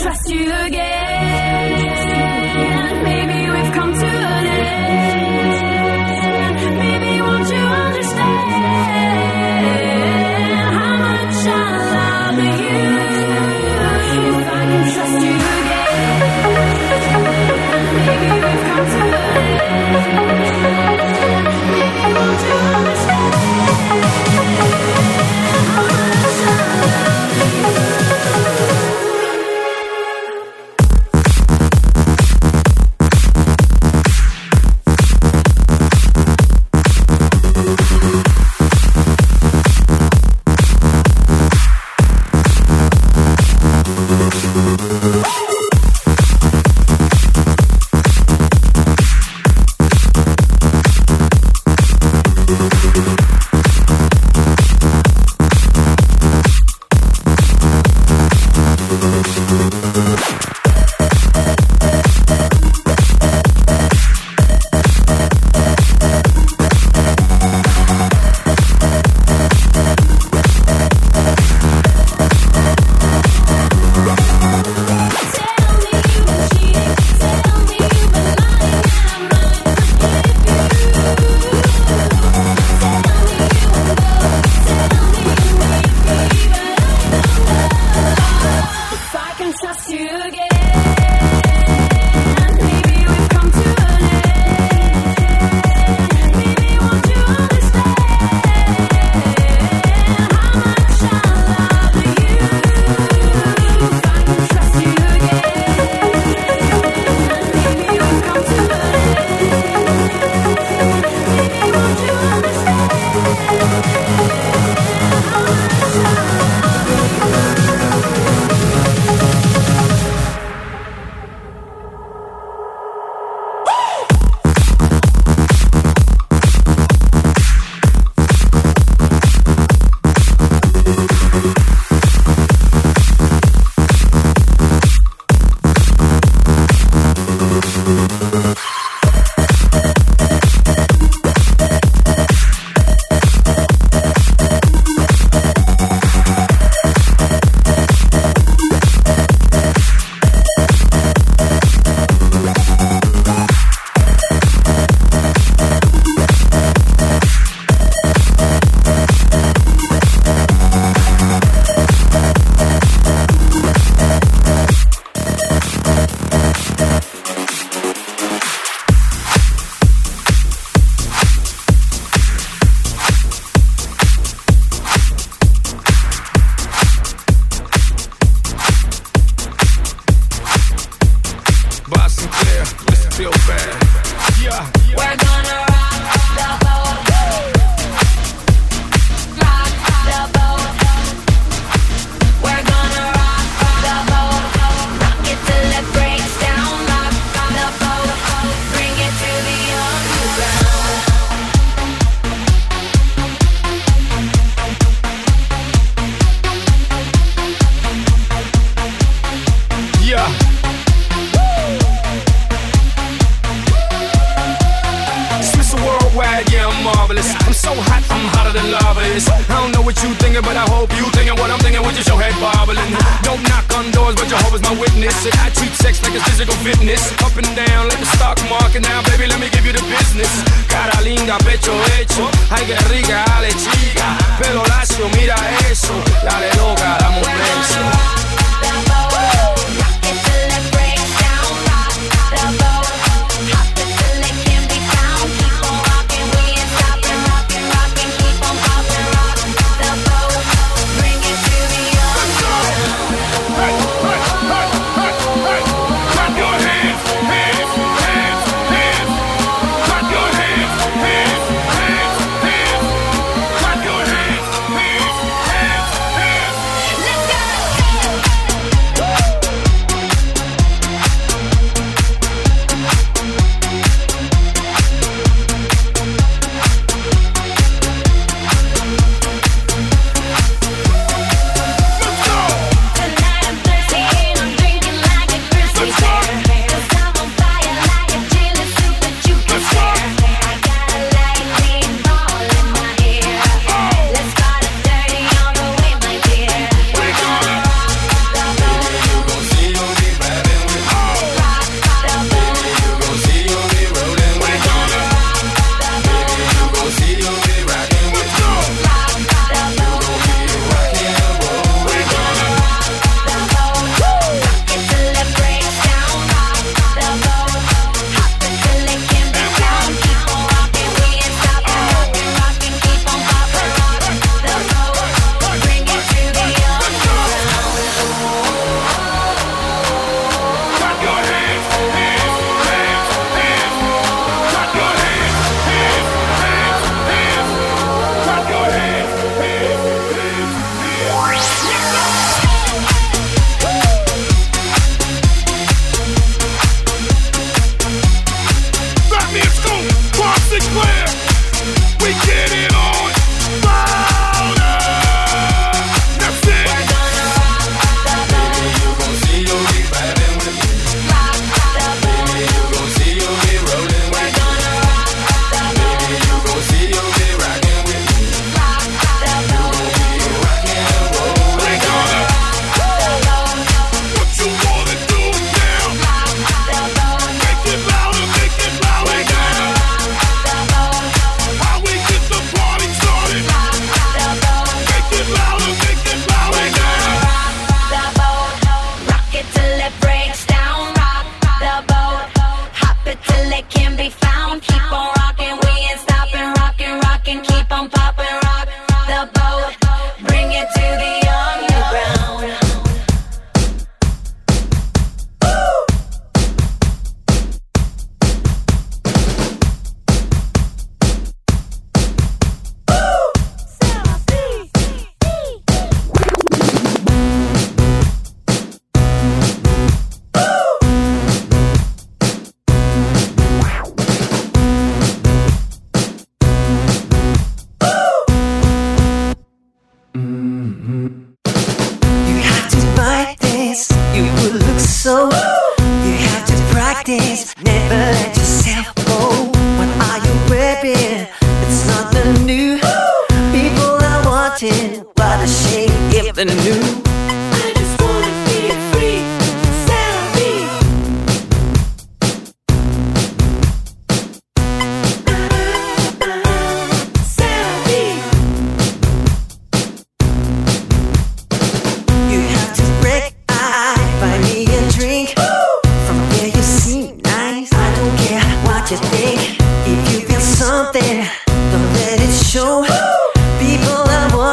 trust you again.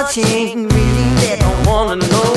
watching, reading, they don't wanna know.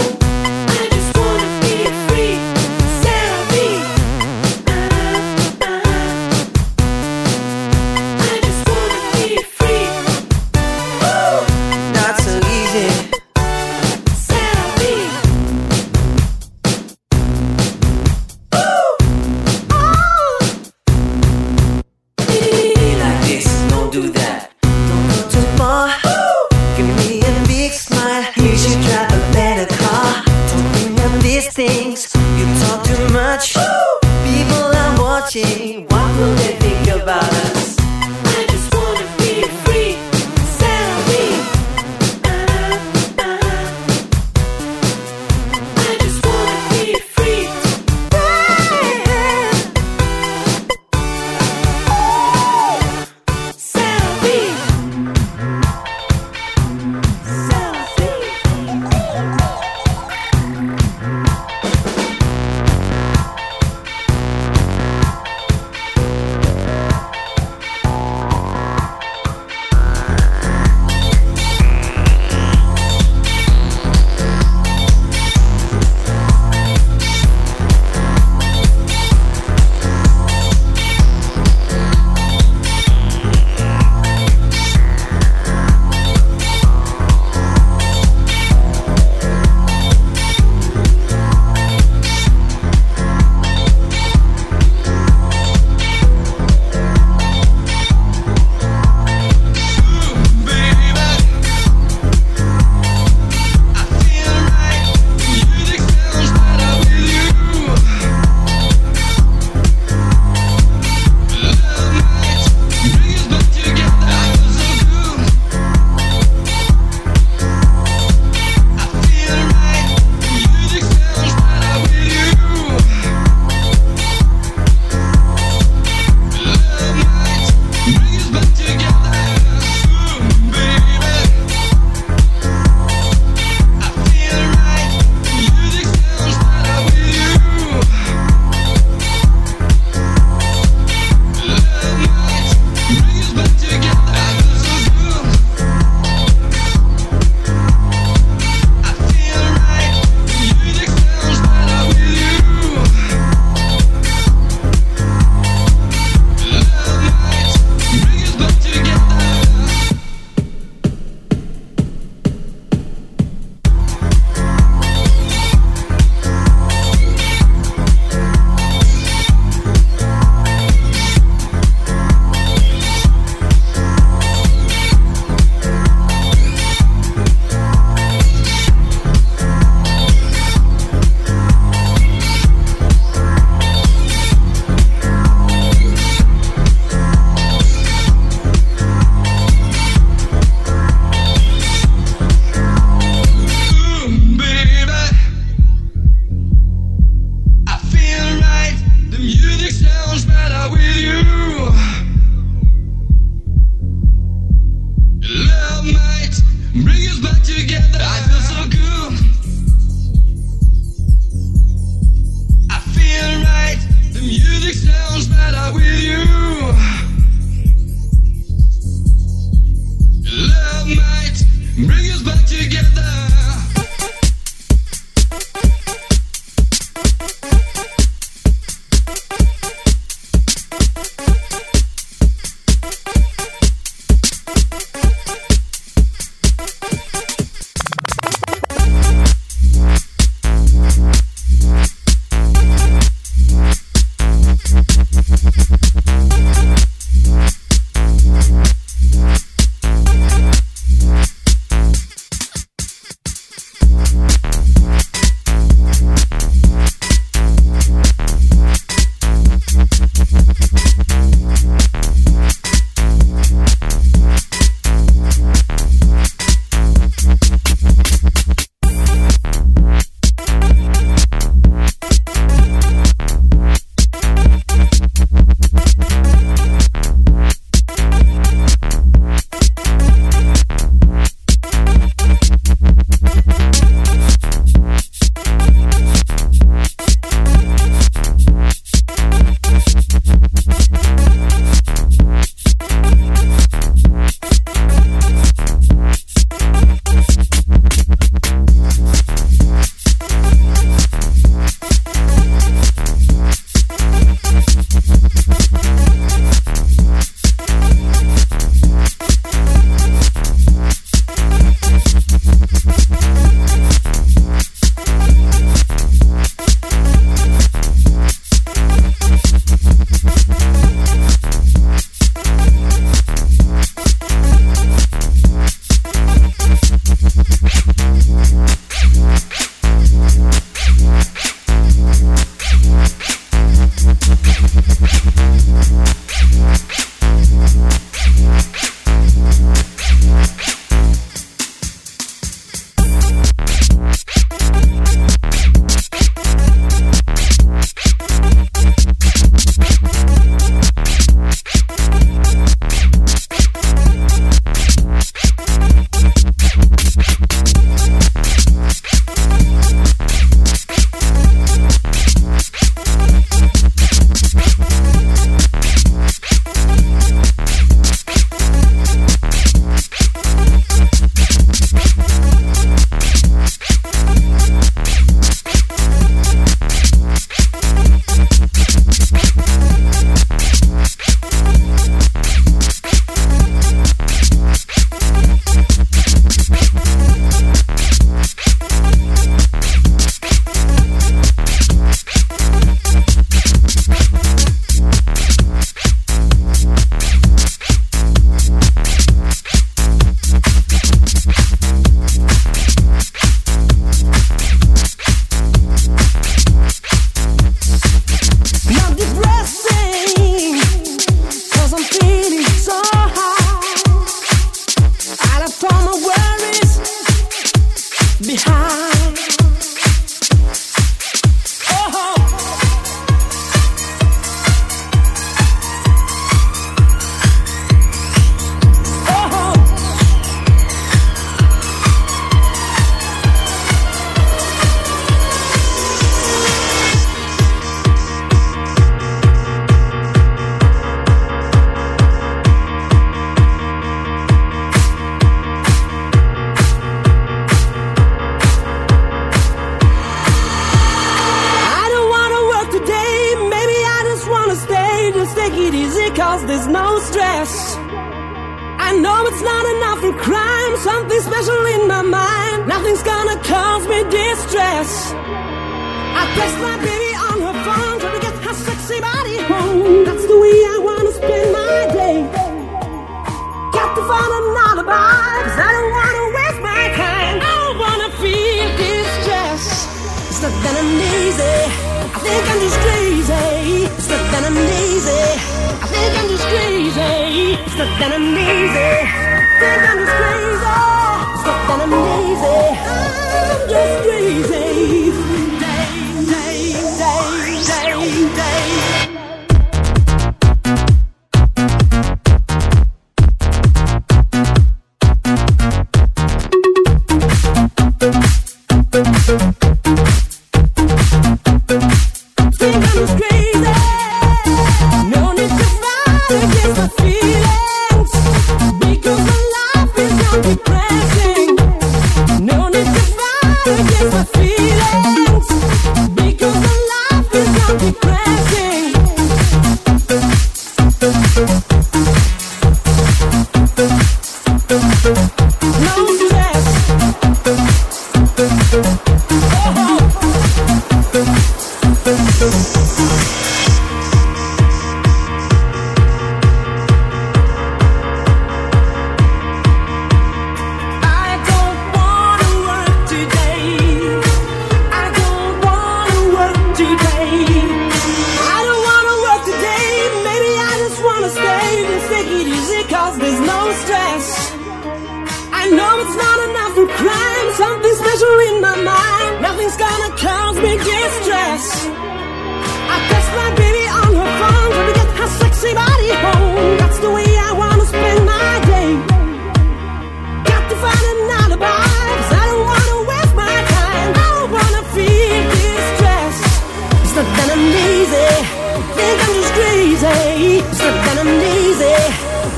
Think I'm just crazy. Stuck that I'm lazy.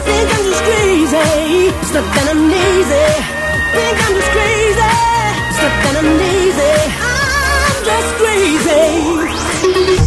Think I'm just crazy. Stuck that I'm lazy. Think I'm just crazy. Stuck that I'm lazy. I'm just crazy.